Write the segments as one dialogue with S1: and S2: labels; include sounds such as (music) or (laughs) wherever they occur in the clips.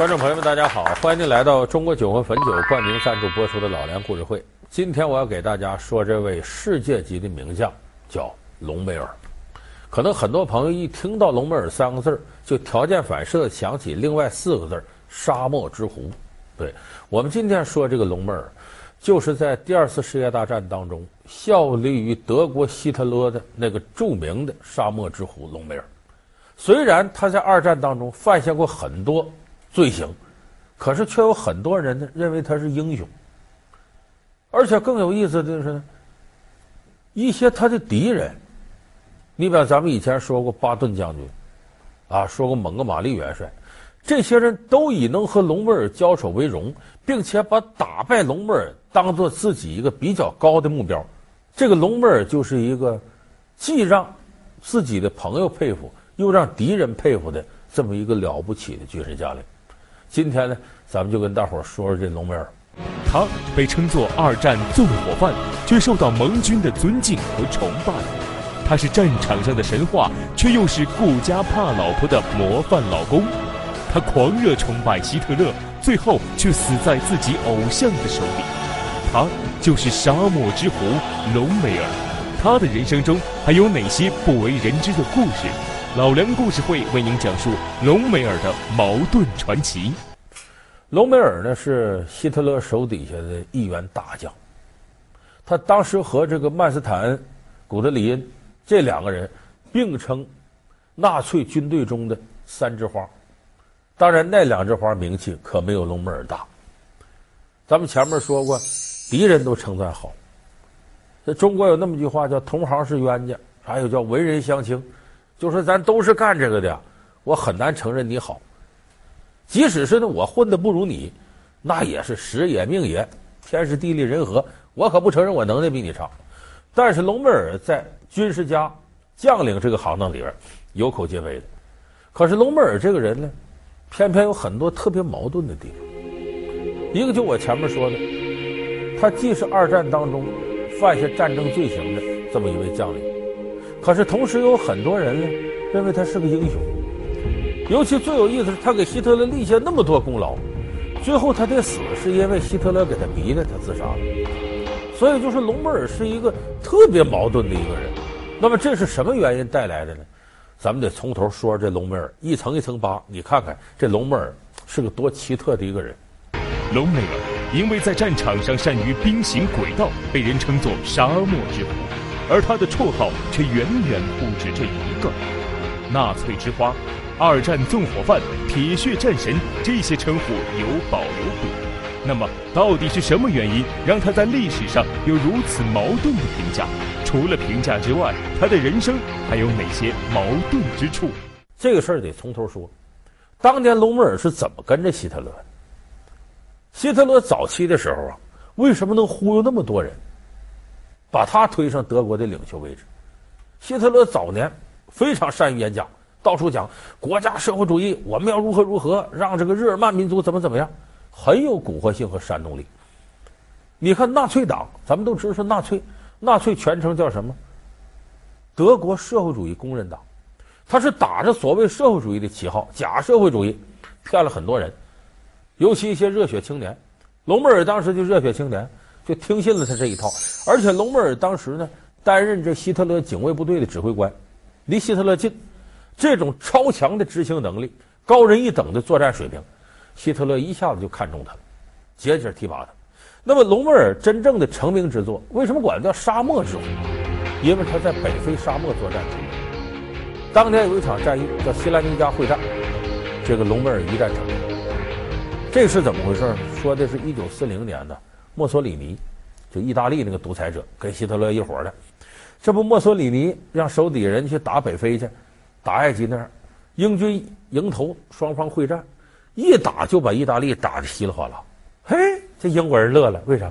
S1: 观众朋友们，大家好！欢迎您来到中国酒魂汾酒冠名赞助播出的《老梁故事会》。今天我要给大家说这位世界级的名将，叫隆美尔。可能很多朋友一听到“隆美尔”三个字儿，就条件反射地想起另外四个字儿“沙漠之狐”。对，我们今天说这个隆美尔，就是在第二次世界大战当中效力于德国希特勒的那个著名的“沙漠之狐”隆美尔。虽然他在二战当中犯下过很多。罪行，可是却有很多人呢认为他是英雄，而且更有意思的是，一些他的敌人，你比方咱们以前说过巴顿将军，啊，说过蒙哥马利元帅，这些人都以能和隆美尔交手为荣，并且把打败隆美尔当做自己一个比较高的目标。这个隆美尔就是一个既让自己的朋友佩服，又让敌人佩服的这么一个了不起的军事将领。今天呢，咱们就跟大伙儿说说这隆美尔。
S2: 他被称作二战纵火犯，却受到盟军的尊敬和崇拜。他是战场上的神话，却又是顾家怕老婆的模范老公。他狂热崇拜希特勒，最后却死在自己偶像的手里。他就是沙漠之狐隆美尔。他的人生中还有哪些不为人知的故事？老梁故事会为您讲述隆美尔的矛盾传奇。
S1: 隆美尔呢是希特勒手底下的一员大将，他当时和这个曼斯坦、古德里恩这两个人并称纳粹军队中的三枝花。当然，那两枝花名气可没有隆美尔大。咱们前面说过，敌人都称赞好。这中国有那么一句话叫“同行是冤家”，还有叫“文人相轻”。就说咱都是干这个的，我很难承认你好。即使是呢，我混的不如你，那也是时也命也，天时地利人和，我可不承认我能耐比你差。但是隆美尔在军事家、将领这个行当里边有口皆碑的。可是隆美尔这个人呢，偏偏有很多特别矛盾的地方。一个就我前面说的，他既是二战当中犯下战争罪行的这么一位将领。可是，同时有很多人呢，认为他是个英雄。尤其最有意思是，他给希特勒立下那么多功劳，最后他的死是因为希特勒给他逼的，他自杀了。所以，就是隆美尔是一个特别矛盾的一个人。那么，这是什么原因带来的呢？咱们得从头说这隆美尔，一层一层扒。你看看这隆美尔是个多奇特的一个人。
S2: 隆美尔因为在战场上善于兵行诡道，被人称作“沙漠之狐”。而他的绰号却远远不止这一个，纳粹之花、二战纵火犯、铁血战神，这些称呼有保有贬。那么，到底是什么原因让他在历史上有如此矛盾的评价？除了评价之外，他的人生还有哪些矛盾之处？
S1: 这个事儿得从头说。当年隆美尔是怎么跟着希特勒的？希特勒早期的时候啊，为什么能忽悠那么多人？把他推上德国的领袖位置。希特勒早年非常善于演讲，到处讲国家社会主义，我们要如何如何，让这个日耳曼民族怎么怎么样，很有蛊惑性和煽动力。你看纳粹党，咱们都知道是纳粹，纳粹全称叫什么？德国社会主义工人党，他是打着所谓社会主义的旗号，假社会主义，骗了很多人，尤其一些热血青年。隆美尔当时就热血青年。就听信了他这一套，而且隆美尔当时呢担任这希特勒警卫部队的指挥官，离希特勒近，这种超强的执行能力、高人一等的作战水平，希特勒一下子就看中他了，节节提拔他。那么隆美尔真正的成名之作，为什么管他叫沙漠之狐？因为他在北非沙漠作战。当年有一场战役叫西兰尼加会战，这个隆美尔一战成功。这是怎么回事？说的是一九四零年的。墨索里尼，就意大利那个独裁者，跟希特勒一伙的。这不，墨索里尼让手底下人去打北非去，打埃及那儿，英军迎头，双方会战，一打就把意大利打得稀里哗啦。嘿，这英国人乐了，为啥？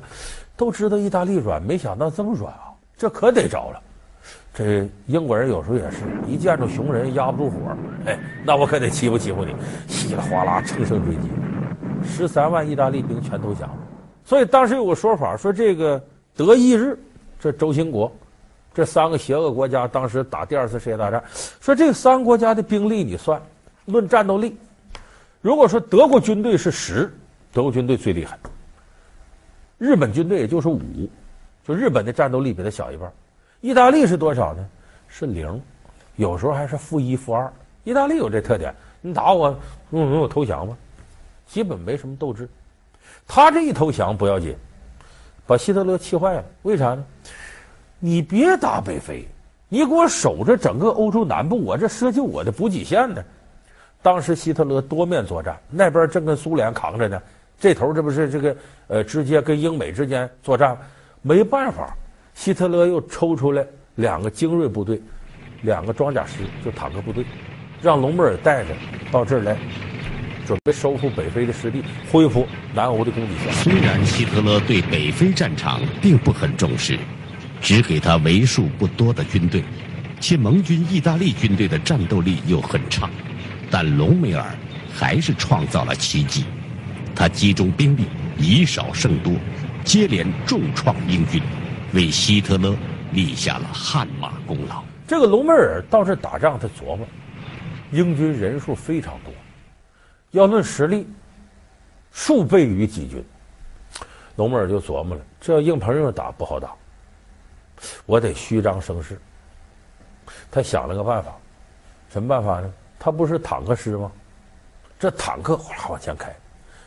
S1: 都知道意大利软，没想到这么软啊！这可得着了。这英国人有时候也是一见着熊人压不住火，哎，那我可得欺负欺负你，稀里哗啦乘胜追击，十三万意大利兵全投降了。所以当时有个说法，说这个德意日，这轴心国，这三个邪恶国家，当时打第二次世界大战，说这三个国家的兵力你算，论战斗力，如果说德国军队是十，德国军队最厉害，日本军队也就是五，就日本的战斗力比它小一半。意大利是多少呢？是零，有时候还是负一、负二。意大利有这特点，你打我，嗯，我投降吧，基本没什么斗志。他这一投降不要紧，把希特勒气坏了。为啥呢？你别打北非，你给我守着整个欧洲南部，我这设计我的补给线呢。当时希特勒多面作战，那边正跟苏联扛着呢，这头这不是这个呃，直接跟英美之间作战，没办法，希特勒又抽出来两个精锐部队，两个装甲师，就坦克部队，让隆美尔带着到这儿来，准备收复北非的失地，恢复南欧的攻击权。
S3: 虽然希特勒对北非战场并不很重视，只给他为数不多的军队，且盟军意大利军队的战斗力又很差。但隆美尔还是创造了奇迹，他集中兵力，以少胜多，接连重创英军，为希特勒立下了汗马功劳。
S1: 这个隆美尔到这打仗，他琢磨，英军人数非常多，要论实力，数倍于己军。隆美尔就琢磨了，这要硬碰硬打不好打，我得虚张声势。他想了个办法，什么办法呢？他不是坦克师吗？这坦克哗啦往前开，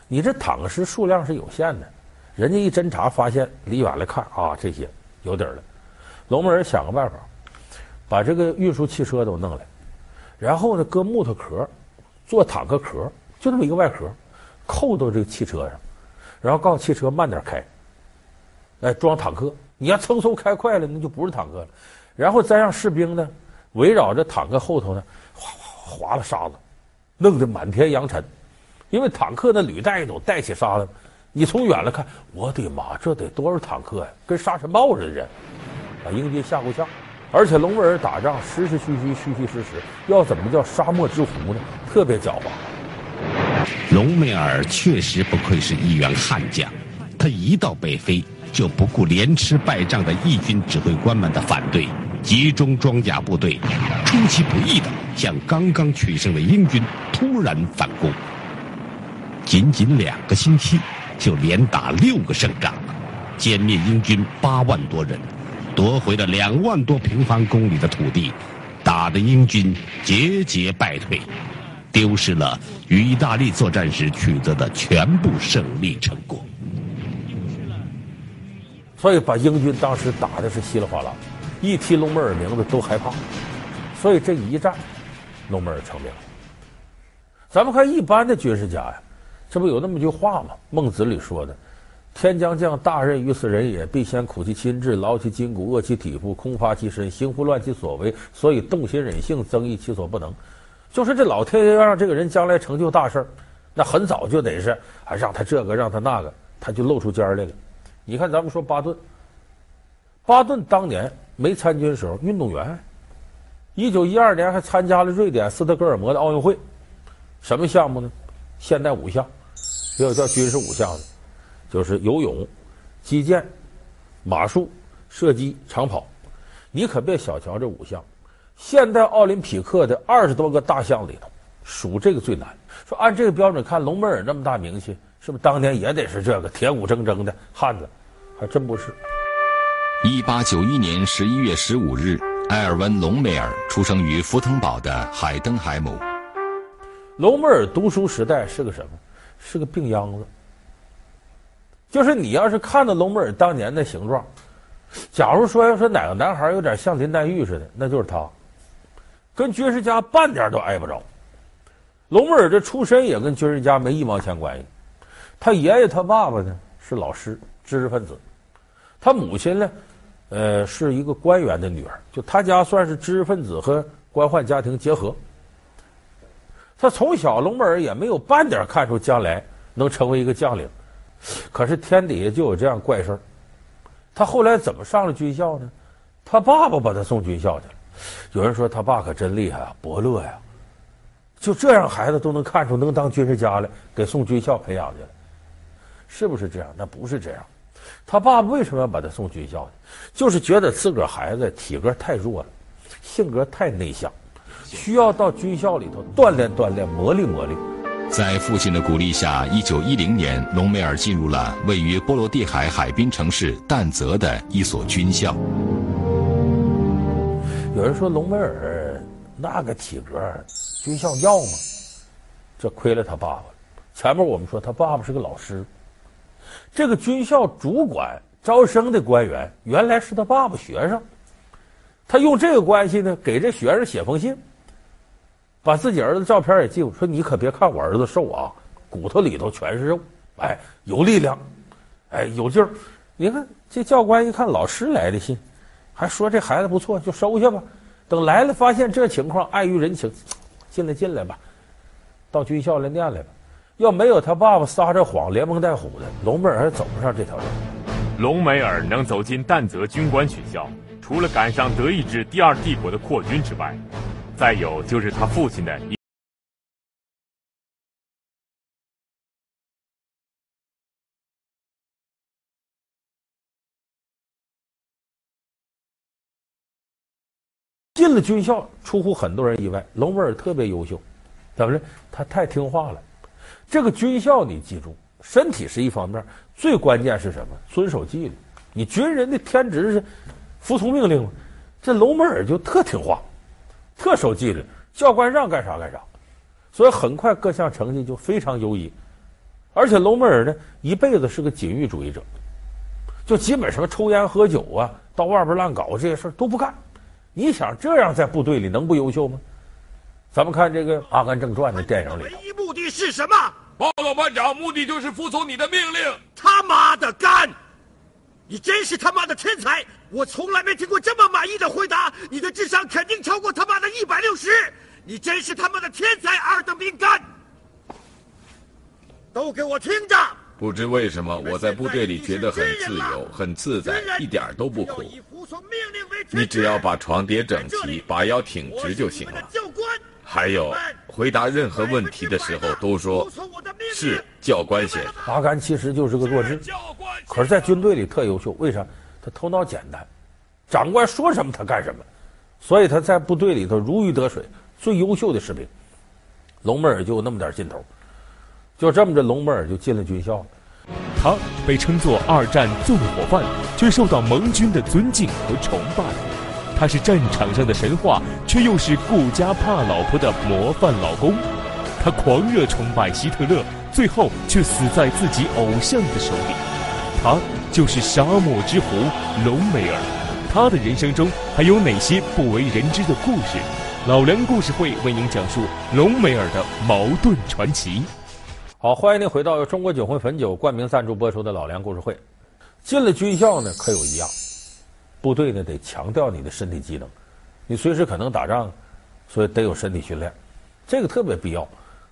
S1: 你这坦克师数量是有限的，人家一侦查发现，离远了看啊，这些有底儿了。隆美尔想个办法，把这个运输汽车都弄来，然后呢，搁木头壳，做坦克壳，就这么一个外壳，扣到这个汽车上，然后告诉汽车慢点开，哎，装坦克。你要蹭嗖开快了，那就不是坦克了。然后再让士兵呢，围绕着坦克后头呢。划了沙子，弄得满天扬尘，因为坦克那履带都带起沙子。你从远了看，我的妈，这得多少坦克呀？跟沙尘暴似的人，把英军吓够呛。而且隆美尔打仗实实虚虚，虚虚实实，要怎么叫沙漠之狐呢？特别狡猾。
S3: 隆美尔确实不愧是一员悍将，他一到北非就不顾连吃败仗的义军指挥官们的反对。集中装甲部队，出其不意地向刚刚取胜的英军突然反攻。仅仅两个星期，就连打六个胜仗，歼灭英军八万多人，夺回了两万多平方公里的土地，打得英军节节败退，丢失了与意大利作战时取得的全部胜利成果。
S1: 所以，把英军当时打的是稀里哗啦。一提隆美尔名字都害怕，所以这一战，隆美尔成名。咱们看一般的军事家呀，这不有那么句话吗？孟子里说的：“天将降大任于斯人也，必先苦其心志，劳其筋骨，饿其体肤，空乏其身，行拂乱其所为，所以动心忍性，增益其所不能。”就是这老天爷要让这个人将来成就大事那很早就得是还让他这个让他那个，他就露出尖来了。你看，咱们说巴顿，巴顿当年。没参军的时候，运动员。一九一二年还参加了瑞典斯德哥尔摩的奥运会，什么项目呢？现代五项，也有叫军事五项的，就是游泳、击剑、马术、射击、长跑。你可别小瞧这五项，现代奥林匹克的二十多个大项里头，数这个最难。说按这个标准看，隆美尔那么大名气，是不是当年也得是这个铁骨铮铮的汉子？还真不是。
S4: 一八九一年十一月十五日，埃尔温·隆美尔出生于福腾堡的海登海姆。
S1: 隆美尔读书时代是个什么？是个病秧子。就是你要是看到隆美尔当年的形状，假如说要说哪个男孩有点像林黛玉似的，那就是他，跟军事家半点都挨不着。隆美尔这出身也跟军事家没一毛钱关系。他爷爷他爸爸呢是老师，知识分子。他母亲呢？呃，是一个官员的女儿，就他家算是知识分子和官宦家庭结合。他从小隆美尔也没有半点看出将来能成为一个将领，可是天底下就有这样怪事儿。他后来怎么上了军校呢？他爸爸把他送军校去了。有人说他爸可真厉害啊，伯乐呀！就这样孩子都能看出能当军事家来，给送军校培养去了，是不是这样？那不是这样。他爸为什么要把他送军校呢？就是觉得自个儿孩子体格太弱了，性格太内向，需要到军校里头锻炼锻炼、磨砺磨砺，
S4: 在父亲的鼓励下，一九一零年，隆美尔进入了位于波罗的海海滨城市淡泽的一所军校。
S1: 有人说隆美尔那个体格，军校要吗？这亏了他爸爸。前面我们说他爸爸是个老师，这个军校主管招生的官员原来是他爸爸学生，他用这个关系呢，给这学生写封信。把自己儿子照片也寄过，说你可别看我儿子瘦啊，骨头里头全是肉，哎，有力量，哎，有劲儿。你看这教官一看老师来的信，还说这孩子不错，就收下吧。等来了发现这情况，碍于人情，进来进来吧，到军校来念来吧。要没有他爸爸撒着谎，连蒙带唬的，隆美尔还走不上这条路。
S5: 隆美尔能走进淡泽军官学校，除了赶上德意志第二帝国的扩军之外。再有就是他父亲的
S1: 进了军校，出乎很多人意外。隆美尔特别优秀，怎么着？他太听话了。这个军校你记住，身体是一方面，最关键是什么？遵守纪律。你军人的天职是服从命令嘛。这隆美尔就特听话。特守纪律，教官让干啥干啥，所以很快各项成绩就非常优异。而且隆美尔呢，一辈子是个禁欲主义者，就基本什么抽烟喝酒啊，到外边乱搞这些事都不干。你想这样在部队里能不优秀吗？咱们看这个《阿甘正传》的电影里，
S6: 唯一目的是什么？
S7: 报告班长，目的就是服从你的命令。
S6: 他妈的干！你真是他妈的天才！我从来没听过这么满意的回答。你的智商肯定超过他妈的一百六十。你真是他妈的天才，二等兵干！都给我听着！
S7: 不知为什么，我在部队里觉得很自由、很自在，一点都不苦。你只要把床叠整齐，把腰挺直就行了。还有，回答任何问题的时候都说。是教官先生。
S1: 阿甘其实就是个弱智，可是，在军队里特优秀。为啥？他头脑简单，长官说什么他干什么，所以他在部队里头如鱼得水，最优秀的士兵。隆美尔就有那么点劲头，就这么着，隆美尔就进了军校了。
S2: 他被称作二战纵火犯，却受到盟军的尊敬和崇拜。他是战场上的神话，却又是顾家怕老婆的模范老公。他狂热崇拜希特勒，最后却死在自己偶像的手里。他就是沙漠之狐隆美尔。他的人生中还有哪些不为人知的故事？老梁故事会为您讲述隆美尔的矛盾传奇。
S1: 好，欢迎您回到中国酒魂汾酒冠名赞助播出的老梁故事会。进了军校呢，可有一样，部队呢得强调你的身体机能，你随时可能打仗，所以得有身体训练，这个特别必要。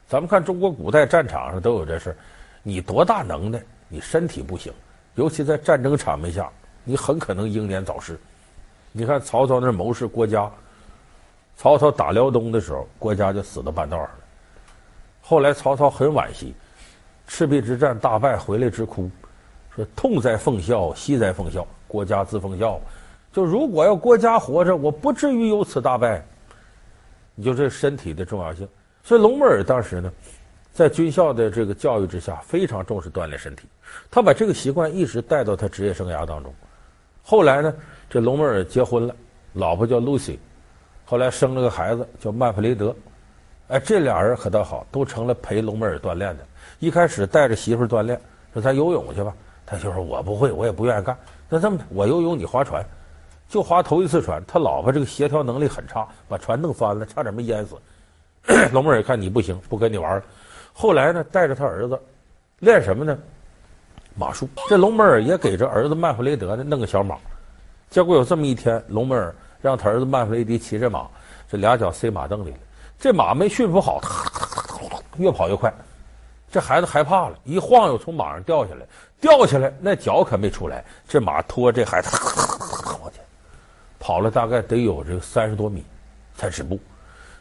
S1: 咱们看中国古代战场上都有这事，你多大能耐，你身体不行，尤其在战争场面下，你很可能英年早逝。你看曹操那谋士郭嘉，曹操打辽东的时候，郭嘉就死到半道上了。后来曹操很惋惜，赤壁之战大败回来直哭，说痛在奉孝，惜在奉孝。郭嘉自奉孝，就如果要郭嘉活着，我不至于有此大败。你就这身体的重要性。所以隆美尔当时呢，在军校的这个教育之下，非常重视锻炼身体。他把这个习惯一直带到他职业生涯当中。后来呢，这隆美尔结婚了，老婆叫露西，后来生了个孩子叫曼弗雷德。哎，这俩人可倒好，都成了陪隆美尔锻炼的。一开始带着媳妇锻炼，说咱游泳去吧，他就说我不会，我也不愿意干。那这么的，我游泳，你划船，就划头一次船。他老婆这个协调能力很差，把船弄翻了，差点没淹死。隆美尔看你不行，不跟你玩了。后来呢，带着他儿子练什么呢？马术。这隆美尔也给这儿子曼弗雷德呢弄个小马。结果有这么一天，隆美尔让他儿子曼弗雷迪骑着马，这俩脚塞马凳里了。这马没驯服好，(laughs) 越跑越快。这孩子害怕了，一晃悠从马上掉下来，掉下来那脚可没出来。这马拖这孩子 (laughs) 往前跑了，大概得有这三十多米才止步。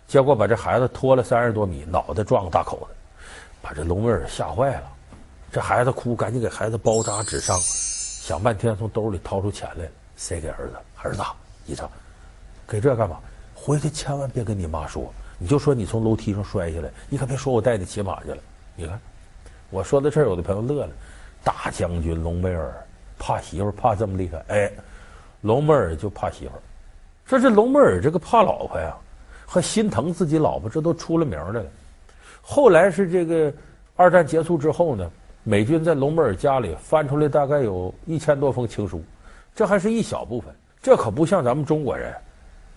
S1: 结果把这孩子拖了三十多米，脑袋撞个大口子，把这隆美尔吓坏了。这孩子哭，赶紧给孩子包扎止伤，想半天从兜里掏出钱来，塞给儿子。儿子，你瞅，给这干嘛？回去千万别跟你妈说，你就说你从楼梯上摔下来，你可别说我带你骑马去了。你看，我说到这儿，有的朋友乐了。大将军隆美尔怕媳妇怕这么厉害，哎，隆美尔就怕媳妇。说这隆美尔这个怕老婆呀，还心疼自己老婆，这都出了名来了。后来是这个二战结束之后呢，美军在隆美尔家里翻出来大概有一千多封情书，这还是一小部分，这可不像咱们中国人。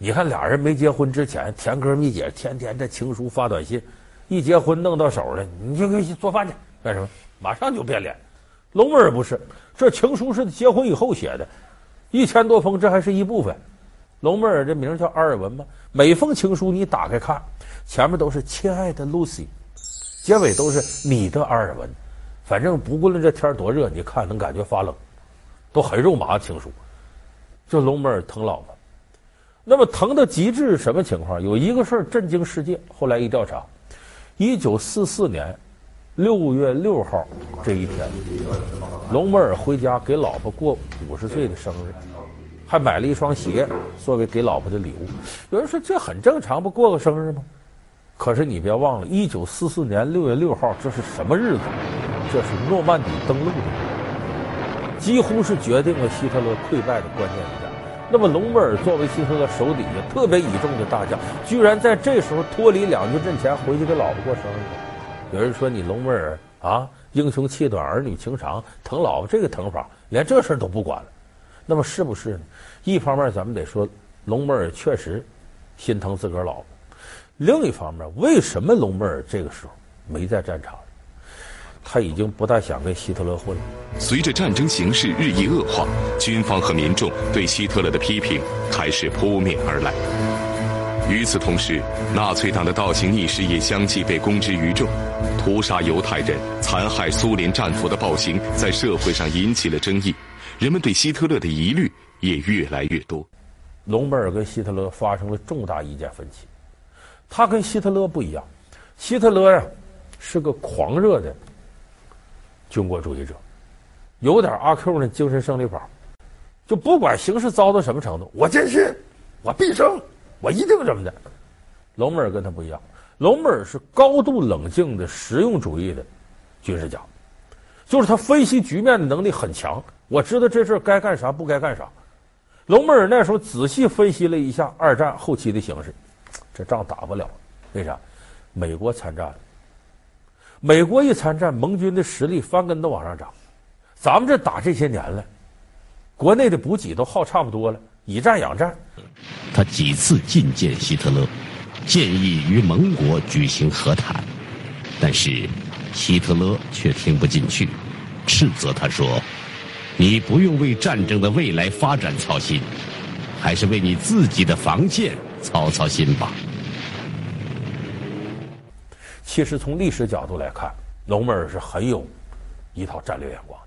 S1: 你看俩人没结婚之前甜哥蜜姐，天天这情书发短信，一结婚弄到手了，你就给做饭去干什么？马上就变脸。龙妹儿不是，这情书是结婚以后写的，一千多封，这还是一部分。龙妹儿这名叫阿尔文吗，每封情书你打开看，前面都是亲爱的露西，结尾都是你的阿尔文。反正不论这天多热，你看能感觉发冷，都很肉麻的情书。就龙妹儿疼老婆。那么疼到极致是什么情况？有一个事儿震惊世界。后来一调查，一九四四年六月六号这一天，隆美尔回家给老婆过五十岁的生日，还买了一双鞋作为给老婆的礼物。有人说这很正常，不过个生日吗？可是你别忘了，一九四四年六月六号这是什么日子？这是诺曼底登陆的日子，几乎是决定了希特勒溃败的关键一战。那么，隆美尔作为希特勒手底下特别倚重的大将，居然在这时候脱离两军阵前回去给老婆过生日。有人说你隆美尔啊，英雄气短，儿女情长，疼老婆这个疼法，连这事儿都不管了。那么是不是呢？一方面咱们得说，隆美尔确实心疼自个儿老婆；另一方面，为什么隆美尔这个时候没在战场？他已经不大想跟希特勒混了。
S2: 随着战争形势日益恶化，军方和民众对希特勒的批评开始扑面而来。与此同时，纳粹党的倒行逆施也相继被公之于众，屠杀犹太人、残害苏联战俘的暴行在社会上引起了争议，人们对希特勒的疑虑也越来越多。
S1: 隆美尔跟希特勒发生了重大意见分歧。他跟希特勒不一样，希特勒呀是个狂热的。军国主义者，有点阿 Q 的精神胜利法，就不管形势糟到什么程度，我坚信，我必胜，我一定这么的。隆美尔跟他不一样，隆美尔是高度冷静的实用主义的军事家，就是他分析局面的能力很强。我知道这事该干啥，不该干啥。隆美尔那时候仔细分析了一下二战后期的形势，这仗打不了，为啥？美国参战。美国一参战，盟军的实力翻跟头往上涨。咱们这打这些年了，国内的补给都耗差不多了，以战养战。
S3: 他几次觐见希特勒，建议与盟国举行和谈，但是希特勒却听不进去，斥责他说：“你不用为战争的未来发展操心，还是为你自己的防线操操心吧。”
S1: 其实从历史角度来看，隆美尔是很有一套战略眼光。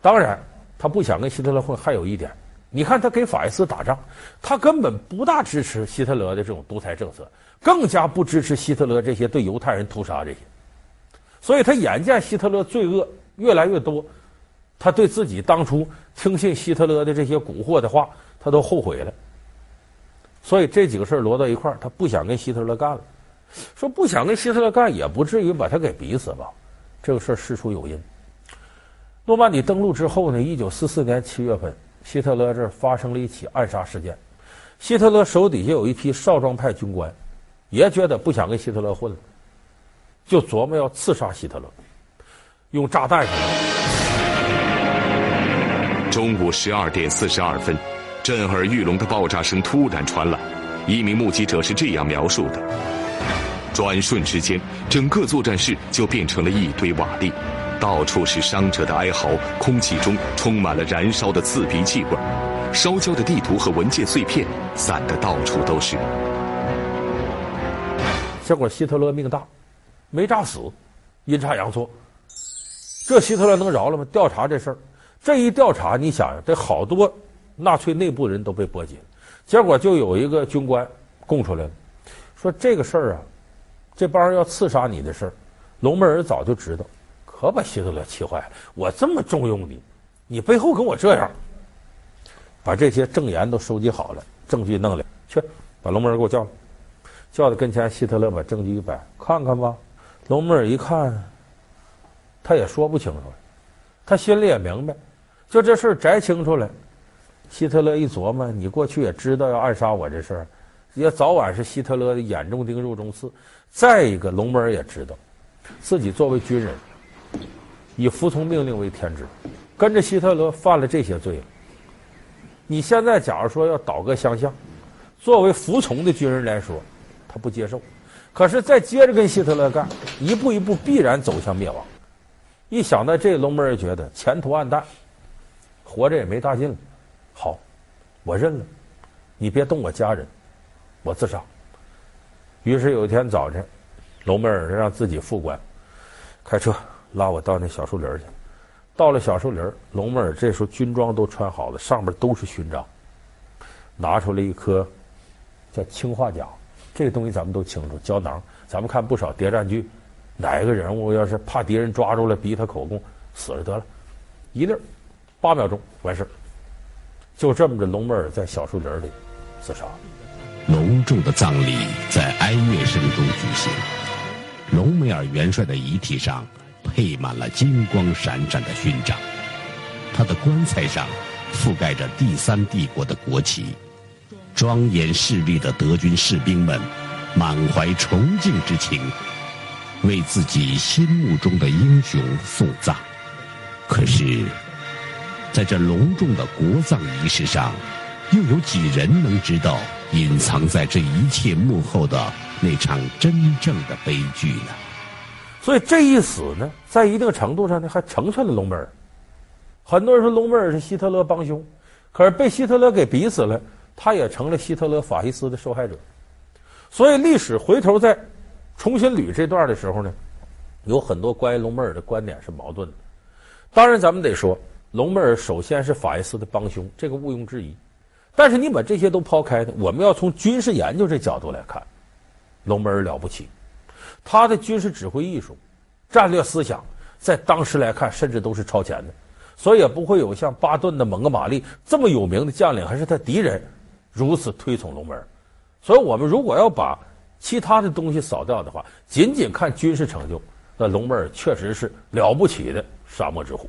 S1: 当然，他不想跟希特勒混，还有一点，你看他给法西斯打仗，他根本不大支持希特勒的这种独裁政策，更加不支持希特勒这些对犹太人屠杀这些。所以他眼见希特勒罪恶越来越多，他对自己当初听信希特勒的这些蛊惑的话，他都后悔了。所以这几个事儿摞到一块儿，他不想跟希特勒干了。说不想跟希特勒干，也不至于把他给逼死吧？这个事儿事出有因。诺曼底登陆之后呢，一九四四年七月份，希特勒这发生了一起暗杀事件。希特勒手底下有一批少壮派军官，也觉得不想跟希特勒混了，就琢磨要刺杀希特勒，用炸弹什么的。
S2: 中午十二点四十二分，震耳欲聋的爆炸声突然传来，一名目击者是这样描述的。转瞬之间，整个作战室就变成了一堆瓦砾，到处是伤者的哀嚎，空气中充满了燃烧的刺鼻气味，烧焦的地图和文件碎片散得到处都是。
S1: 结果希特勒命大，没炸死，阴差阳错。这希特勒能饶了吗？调查这事儿，这一调查，你想想，这好多纳粹内部人都被波及了。结果就有一个军官供出来了，说这个事儿啊。这帮人要刺杀你的事儿，隆美尔早就知道，可把希特勒气坏了。我这么重用你，你背后跟我这样，把这些证言都收集好了，证据弄来，去把隆美尔给我叫来。叫到跟前，希特勒把证据一摆，看看吧。隆美尔一看，他也说不清楚，他心里也明白，就这事儿摘清楚了。希特勒一琢磨，你过去也知道要暗杀我这事儿，也早晚是希特勒的眼中钉、肉中刺。再一个，隆美尔也知道，自己作为军人，以服从命令为天职，跟着希特勒犯了这些罪了。你现在假如说要倒戈相向，作为服从的军人来说，他不接受。可是再接着跟希特勒干，一步一步必然走向灭亡。一想到这，隆美尔觉得前途暗淡，活着也没大劲了。好，我认了，你别动我家人，我自杀。于是有一天早晨，隆美尔让自己副官开车拉我到那小树林去。到了小树林，隆美尔这时候军装都穿好了，上面都是勋章，拿出来一颗叫氰化钾，这个东西咱们都清楚，胶囊。咱们看不少谍战剧，哪个人物要是怕敌人抓住了，逼他口供，死了得了，一粒儿八秒钟完事儿。就这么着，隆美尔在小树林里自杀。
S3: 隆重的葬礼在哀乐声中举行，隆美尔元帅的遗体上。配满了金光闪闪的勋章，他的棺材上覆盖着第三帝国的国旗，庄严势力的德军士兵们满怀崇敬之情，为自己心目中的英雄送葬。可是，在这隆重的国葬仪式上，又有几人能知道隐藏在这一切幕后的那场真正的悲剧呢？
S1: 所以这一死呢，在一定程度上呢，还成全了隆美尔。很多人说隆美尔是希特勒帮凶，可是被希特勒给逼死了，他也成了希特勒法西斯的受害者。所以历史回头再重新捋这段的时候呢，有很多关于隆美尔的观点是矛盾的。当然，咱们得说，隆美尔首先是法西斯的帮凶，这个毋庸置疑。但是你把这些都抛开呢，我们要从军事研究这角度来看，隆美尔了不起。他的军事指挥艺术、战略思想，在当时来看，甚至都是超前的，所以也不会有像巴顿的蒙哥马利这么有名的将领，还是他敌人，如此推崇隆美尔。所以，我们如果要把其他的东西扫掉的话，仅仅看军事成就，那隆美尔确实是了不起的沙漠之虎。